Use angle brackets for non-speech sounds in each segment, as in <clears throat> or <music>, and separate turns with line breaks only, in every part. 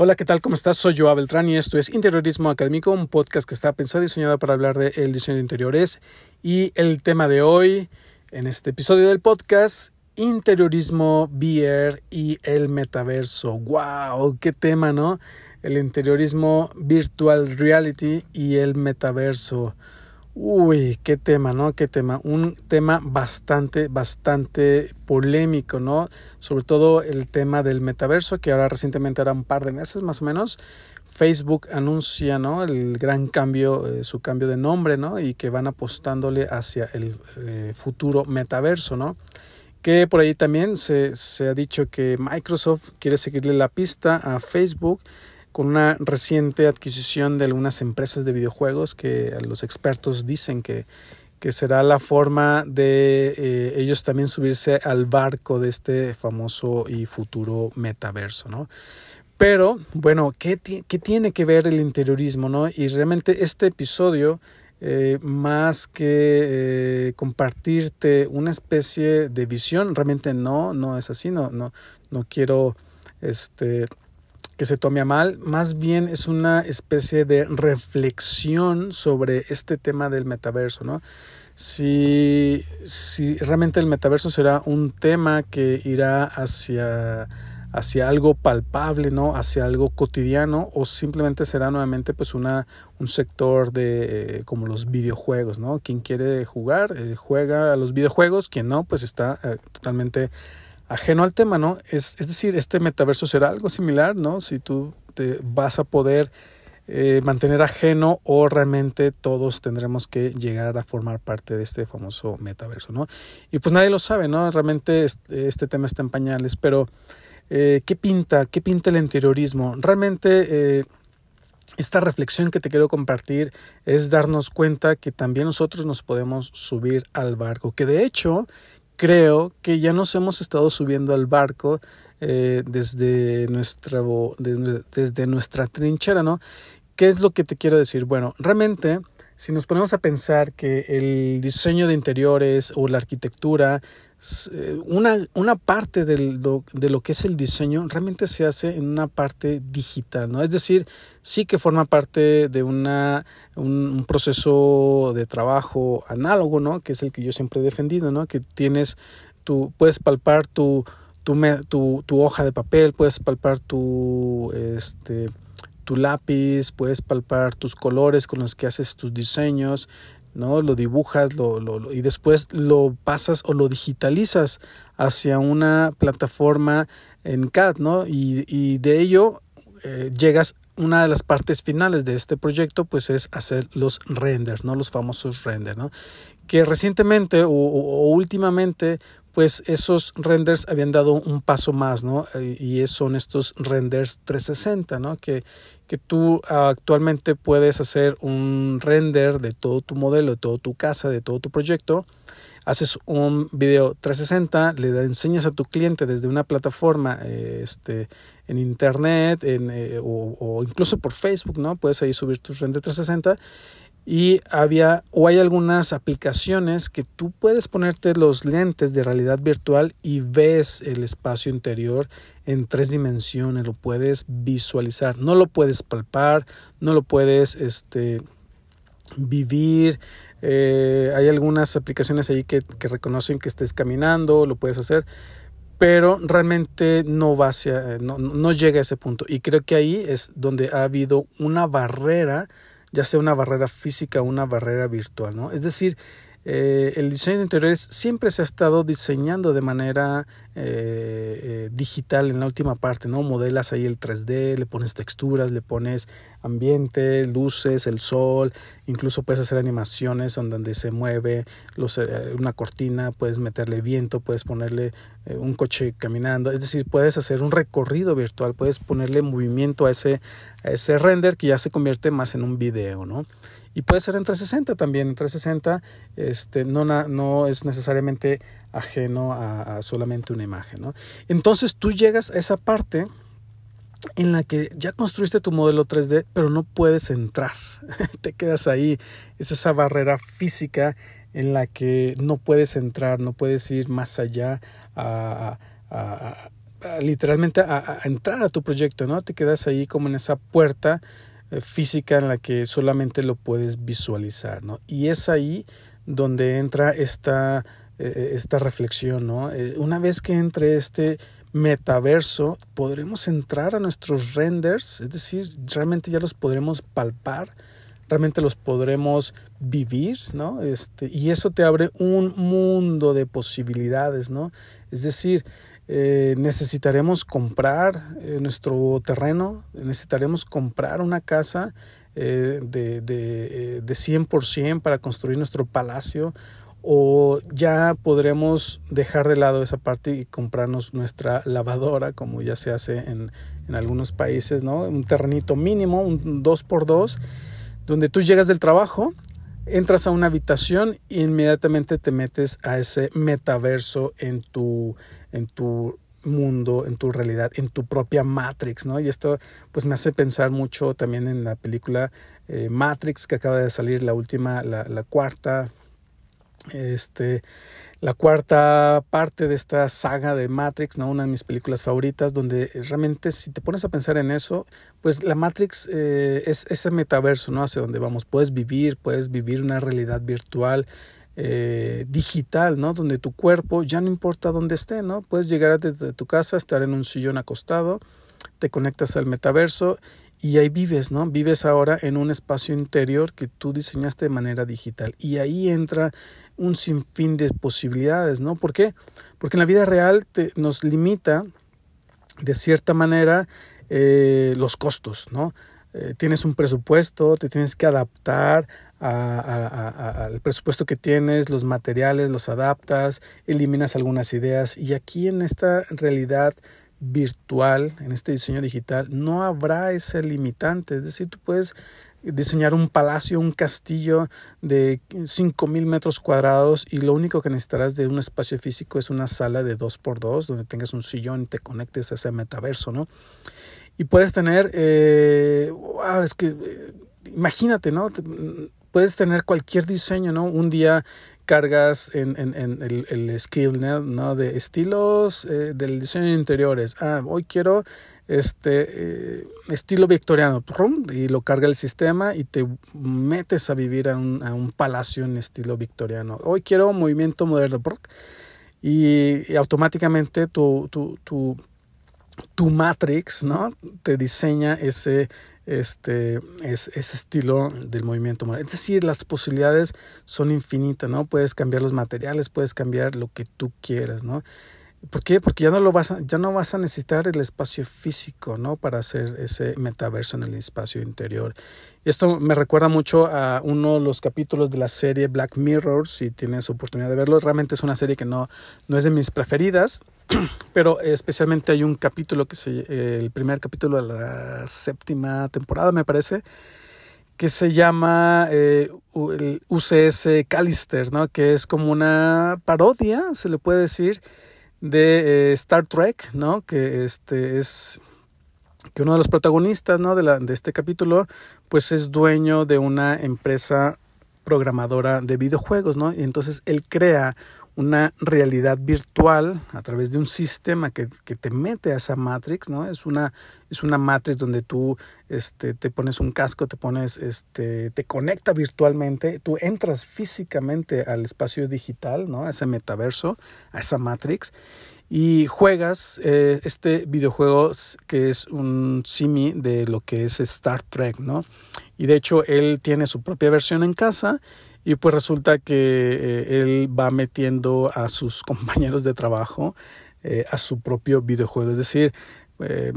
Hola, ¿qué tal? ¿Cómo estás? Soy Joa Beltrán y esto es Interiorismo Académico, un podcast que está pensado y diseñado para hablar del diseño de interiores. Y el tema de hoy, en este episodio del podcast, interiorismo, VR y el metaverso. ¡Wow! ¡Qué tema, ¿no? El interiorismo virtual reality y el metaverso. Uy, qué tema, ¿no? Qué tema. Un tema bastante, bastante polémico, ¿no? Sobre todo el tema del metaverso, que ahora recientemente era un par de meses más o menos. Facebook anuncia, ¿no? El gran cambio, eh, su cambio de nombre, ¿no? Y que van apostándole hacia el eh, futuro metaverso, ¿no? Que por ahí también se, se ha dicho que Microsoft quiere seguirle la pista a Facebook con una reciente adquisición de algunas empresas de videojuegos que los expertos dicen que, que será la forma de eh, ellos también subirse al barco de este famoso y futuro metaverso, ¿no? Pero, bueno, ¿qué, qué tiene que ver el interiorismo, no? Y realmente este episodio, eh, más que eh, compartirte una especie de visión, realmente no, no es así, no, no, no quiero, este, que se tome a mal, más bien es una especie de reflexión sobre este tema del metaverso, ¿no? Si, si realmente el metaverso será un tema que irá hacia, hacia algo palpable, ¿no? Hacia algo cotidiano o simplemente será nuevamente pues una, un sector de como los videojuegos, ¿no? Quien quiere jugar, eh, juega a los videojuegos, quien no, pues está eh, totalmente ajeno al tema, ¿no? Es, es decir, este metaverso será algo similar, ¿no? Si tú te vas a poder eh, mantener ajeno o realmente todos tendremos que llegar a formar parte de este famoso metaverso, ¿no? Y pues nadie lo sabe, ¿no? Realmente este, tema está en pañales, pero eh, ¿qué pinta? ¿Qué pinta el interiorismo? Realmente... Eh, esta reflexión que te quiero compartir es darnos cuenta que también nosotros nos podemos subir al barco, que de hecho creo que ya nos hemos estado subiendo al barco eh, desde, nuestra, desde, nuestra trinchera, ¿no? ¿Qué es lo que te quiero decir? Bueno, realmente, si nos ponemos a pensar que el diseño de interiores o la arquitectura una, una parte de lo que es el diseño realmente se hace en una parte digital, ¿no? Es decir, sí que forma parte de una, un, proceso de trabajo análogo, ¿no? Que es el que yo siempre he defendido, ¿no? Que tienes, tú puedes palpar tu, tu, tu, tu hoja de papel, puedes palpar tu, este, tu lápiz, puedes palpar tus colores con los que haces tus diseños, ¿no? Lo dibujas lo, lo, y después lo pasas o lo digitalizas hacia una plataforma en CAD, ¿no? Y, y de ello eh, llegas, una de las partes finales de este proyecto, pues es hacer los renders, ¿no? Los famosos renders, ¿no? Que recientemente o, o últimamente pues esos renders habían dado un paso más, ¿no? Y son estos renders 360, ¿no? Que, que tú actualmente puedes hacer un render de todo tu modelo, de toda tu casa, de todo tu proyecto. Haces un video 360, le enseñas a tu cliente desde una plataforma este, en internet en, eh, o, o, incluso por Facebook, ¿no? Puedes ahí subir tus render 360 y había o hay algunas aplicaciones que tú puedes ponerte los lentes de realidad virtual y ves el espacio interior en tres dimensiones, lo puedes visualizar, no lo puedes palpar, no lo puedes este, vivir. Eh, hay algunas aplicaciones ahí que, que reconocen que estés caminando, lo puedes hacer, pero realmente no va hacia, no, no llega a ese punto. Y creo que ahí es donde ha habido una barrera ya sea una barrera física o una barrera virtual, ¿no? Es decir, eh, el diseño de interiores siempre se ha estado diseñando de manera eh, eh, digital en la última parte, ¿no? Modelas ahí el 3D, le pones texturas, le pones ambiente, luces, el sol, incluso puedes hacer animaciones donde se mueve una cortina, puedes meterle viento, puedes ponerle un coche caminando, es decir, puedes hacer un recorrido virtual, puedes ponerle movimiento a ese, a ese render que ya se convierte más en un video, ¿no? Y puede ser en 360 también. En 360 este, no, no es necesariamente ajeno a, solamente una imagen. ¿no? Entonces tú llegas a esa parte en la que ya construiste tu modelo 3D, pero no puedes entrar. <laughs> Te quedas ahí. Es esa barrera física en la que no puedes entrar, no puedes ir más allá a, literalmente a, entrar a tu proyecto, ¿no? Te quedas ahí como en esa puerta física en la que solamente lo puedes visualizar, ¿no? Y es ahí donde entra esta, eh, esta reflexión, ¿no? una vez que entre este metaverso, podremos entrar a nuestros renders, es decir, realmente ya los podremos palpar, realmente los podremos vivir, ¿no? Este, y eso te abre un mundo de posibilidades, ¿no? Es decir, eh, necesitaremos comprar eh, nuestro terreno, necesitaremos comprar una casa eh, de, de, de 100% para construir nuestro palacio o ya podremos dejar de lado esa parte y comprarnos nuestra lavadora como ya se hace en, en algunos países, ¿no? Un terrenito mínimo, un 2x2 donde tú llegas del trabajo, entras a una habitación e inmediatamente te metes a ese metaverso en tu, en tu mundo, en tu realidad, en tu propia Matrix, ¿no? Y esto pues me hace pensar mucho también en la película eh, Matrix que acaba de salir, la última, la, la cuarta, este, la cuarta parte de esta saga de Matrix, ¿no? una de mis películas favoritas, donde realmente si te pones a pensar en eso, pues la Matrix eh, es ese metaverso, ¿no? Hacia donde vamos. Puedes vivir, puedes vivir una realidad virtual, eh, digital, ¿no? Donde tu cuerpo ya no importa dónde esté, ¿no? Puedes llegar desde tu casa, estar en un sillón acostado, te conectas al metaverso y ahí vives, ¿no? Vives ahora en un espacio interior que tú diseñaste de manera digital. Y ahí entra un sinfín de posibilidades, ¿no? ¿Por qué? Porque en la vida real te, nos limita de cierta manera eh, los costos, ¿no? Eh, tienes un presupuesto, te tienes que adaptar al presupuesto que tienes, los materiales los adaptas, eliminas algunas ideas y aquí en esta realidad virtual, en este diseño digital, no habrá ese limitante, es decir, tú puedes diseñar un palacio, un castillo de 5.000 metros cuadrados y lo único que necesitarás de un espacio físico es una sala de 2x2 donde tengas un sillón y te conectes a ese metaverso, ¿no? Y puedes tener, eh, es que eh, imagínate, ¿no? Puedes tener cualquier diseño, ¿no? Un día cargas en, en, en el, el, skill, ¿no? De estilos eh, del diseño de interiores. Ah, hoy quiero este eh, estilo victoriano y lo carga el sistema y te metes a vivir a un, a un palacio en estilo victoriano. Hoy quiero movimiento moderno y, y automáticamente tu, tu, tu, tu, Matrix ¿no? te diseña ese, este, es, ese estilo del movimiento. Es decir, las posibilidades son infinitas, ¿no? Puedes cambiar los materiales, puedes cambiar lo que tú quieras, ¿no? ¿Por qué? Porque ya no, lo vas a, ya no vas a necesitar el espacio físico, ¿no? Para hacer ese metaverso en el espacio interior. Esto me recuerda mucho a uno de los capítulos de la serie Black Mirror, si tienes oportunidad de verlo. Realmente es una serie que no, no es de mis preferidas, <clears throat> pero especialmente hay un capítulo que se, eh, el primer capítulo de la séptima temporada, me parece, que se llama eh, UCS Callister, ¿no? Que es como una parodia, se le puede decir, de eh, Star Trek, ¿no? Que este es que uno de los protagonistas, ¿no? De, la, de este capítulo, pues es dueño de una empresa programadora de videojuegos, ¿no? Y entonces él crea una realidad virtual a través de un sistema que, que, te mete a esa matrix, ¿no? Es una, es una matrix donde tú este, te pones un casco, te pones, este, te conecta virtualmente, tú entras físicamente al espacio digital, ¿no? A ese metaverso, a esa matrix, y juegas eh, este videojuego que es un simi de lo que es Star Trek, ¿no? Y de hecho él tiene su propia versión en casa y pues resulta que eh, él va metiendo a sus <laughs> compañeros de trabajo eh, a su propio videojuego. Es decir, eh,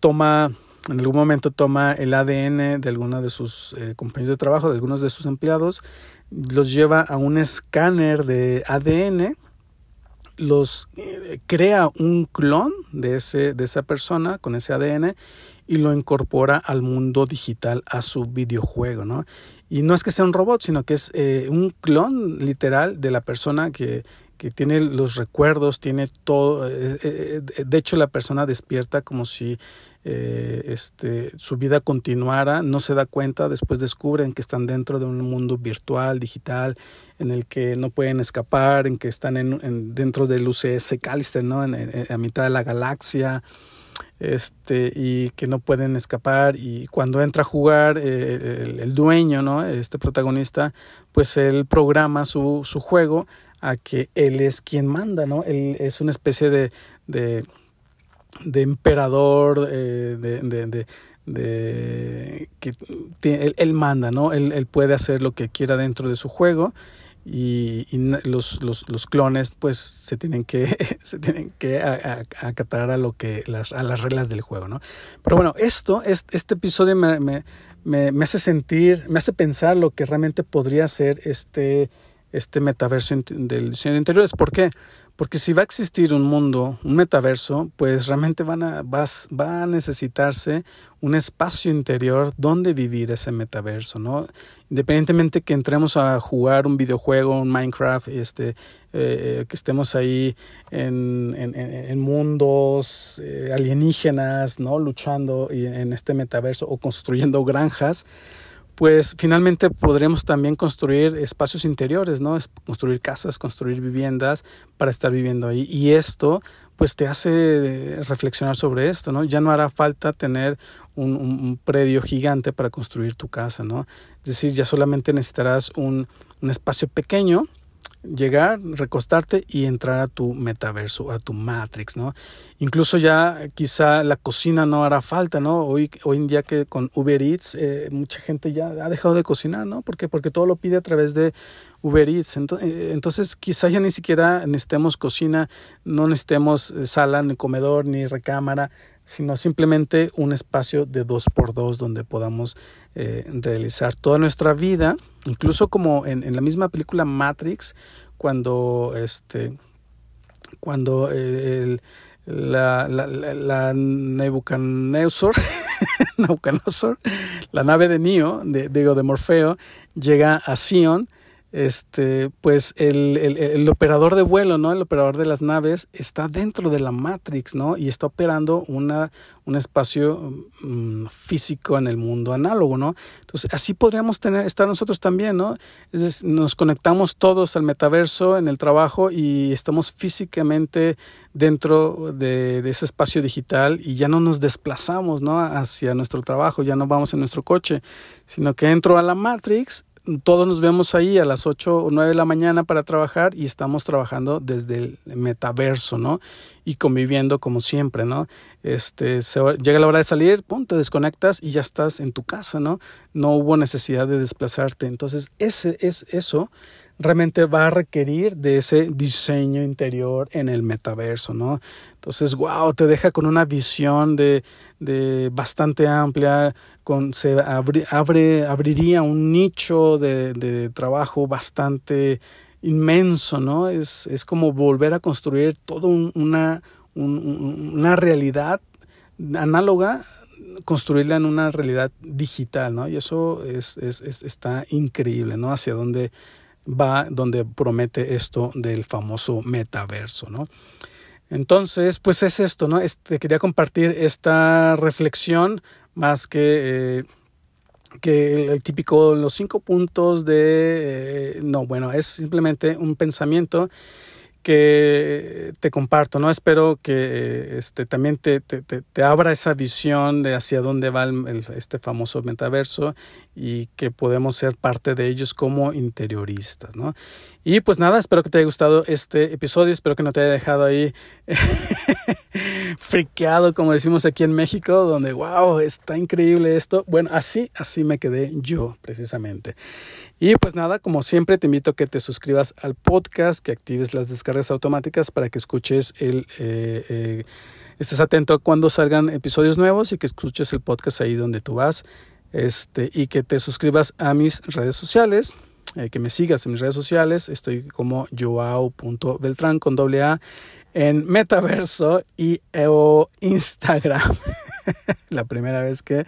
toma, en algún momento toma el ADN de algunos de sus compañeros de trabajo, de algunos de sus empleados, los lleva a un escáner de ADN, los crea un clon de, ese, de esa persona con ese ADN y lo incorpora al mundo digital, a su videojuego, ¿no? Y no es que sea un robot, sino que es eh, un clon literal de la persona que, que tiene los recuerdos, tiene todo. Eh, eh, de hecho, la persona despierta como si eh, este, su vida continuara, no se da cuenta, después descubren que están dentro de un mundo virtual, digital, en el que no pueden escapar, en que están en, dentro del UCS Callister, ¿no? En, a mitad de la galaxia este y que no pueden escapar y cuando entra a jugar el, el, dueño no este protagonista pues él programa su, su juego a que él es quien manda, ¿no? Él es una especie de, de, emperador, eh, de, de, que él, manda, ¿no? Él, él, puede hacer lo que quiera dentro de su juego y, y los, los, los, clones pues se tienen que, <laughs> se tienen que acatar a, lo que, las, a las reglas del juego, ¿no? Pero bueno, esto, este, este episodio me, me, me, me hace sentir, me hace pensar lo que realmente podría ser este este metaverso del diseño de interiores. ¿Por qué? Porque si va a existir un mundo, un metaverso, pues realmente van a, va a necesitarse un espacio interior donde vivir ese metaverso, ¿no? Independientemente que entremos a jugar un videojuego, un Minecraft, este, eh, que estemos ahí en, en, en mundos eh, alienígenas, ¿no? Luchando en este metaverso o construyendo granjas, pues finalmente podremos también construir espacios interiores, ¿no? construir casas, construir viviendas para estar viviendo ahí. Y esto, pues te hace reflexionar sobre esto, ¿no? Ya no hará falta tener un, un predio gigante para construir tu casa, ¿no? Es decir, ya solamente necesitarás un, un espacio pequeño llegar, recostarte y entrar a tu metaverso, a tu Matrix, ¿no? Incluso ya quizá la cocina no hará falta, ¿no? Hoy, hoy en día que con Uber Eats eh, mucha gente ya ha dejado de cocinar, ¿no? Porque, todo lo pide a través de Uber Eats. Eh, entonces, quizá ya ni siquiera necesitemos cocina, no necesitemos eh, sala, ni comedor, ni recámara, sino simplemente un espacio de dos por dos donde podamos eh, realizar toda nuestra vida, incluso como en, en, la misma película Matrix, cuando este cuando el, la, la, la, <laughs> la nave de Neo, de, digo, de Morfeo, llega a Sion este, pues el, el, el, operador de vuelo, ¿no? El operador de las naves está dentro de la Matrix, ¿no? Y está operando una, un espacio mm, físico en el mundo análogo, ¿no? Entonces, así podríamos tener, estar nosotros también, ¿no? Nos conectamos todos al metaverso en el trabajo y estamos físicamente dentro de, de ese espacio digital y ya no nos desplazamos, ¿no? Hacia nuestro trabajo, ya no vamos en nuestro coche, sino que entro a la Matrix todos nos vemos ahí a las 8 o 9 de la mañana para trabajar y estamos trabajando desde el metaverso, ¿no? Y conviviendo como siempre, ¿no? Este, llega la hora de salir, pum, te desconectas y ya estás en tu casa, ¿no? No hubo necesidad de desplazarte. Entonces, ese es eso realmente va a requerir de ese diseño interior en el metaverso, ¿no? Entonces, wow, te deja con una visión de, de bastante amplia, se abriría un nicho de, trabajo bastante inmenso, ¿no? Es, es como volver a construir toda un, una, un, una realidad análoga construirla en una realidad digital, ¿no? Y eso es, es, es, está increíble, ¿no? Hacia dónde va donde promete esto del famoso metaverso, ¿no? Entonces, pues es esto, ¿no? Este, quería compartir esta reflexión más que, eh, que el, típico, los cinco puntos de, eh, no, bueno, es simplemente un pensamiento que te comparto, ¿no? Espero que este, también te, te, te, abra esa visión de hacia dónde va el, este famoso metaverso y que podemos ser parte de ellos como interioristas, ¿no? Y pues nada, espero que te haya gustado este episodio, espero que no te haya dejado ahí <laughs> friqueado, como decimos aquí en México, donde, wow, está increíble esto. Bueno, así, así me quedé yo, precisamente. Y pues nada, como siempre, te invito a que te suscribas al podcast, que actives las descargas automáticas para que escuches el... Eh, eh, estés atento a cuando salgan episodios nuevos y que escuches el podcast ahí donde tú vas. Este, y que te suscribas a mis redes sociales, eh, que me sigas en mis redes sociales. Estoy como joao.beltrán con doble A en Metaverso y o Instagram. <laughs> la primera vez que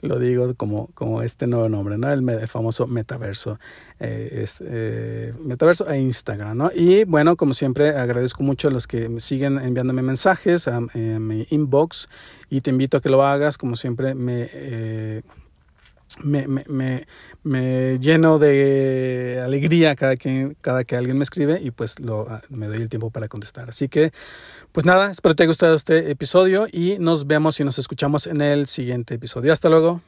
lo digo como, como este nuevo nombre, ¿no? El, famoso metaverso. Eh, eh, metaverso e Instagram, ¿no? Y bueno, como siempre, agradezco mucho a los que me siguen enviándome mensajes a, mi inbox y te invito a que lo hagas. Como siempre, me... Eh, me, me, me, lleno de alegría cada que, cada que alguien me escribe y pues lo, ah, me doy el tiempo para contestar. Así que, pues nada, espero te haya gustado este episodio y nos vemos y nos escuchamos en el siguiente episodio. Hasta luego.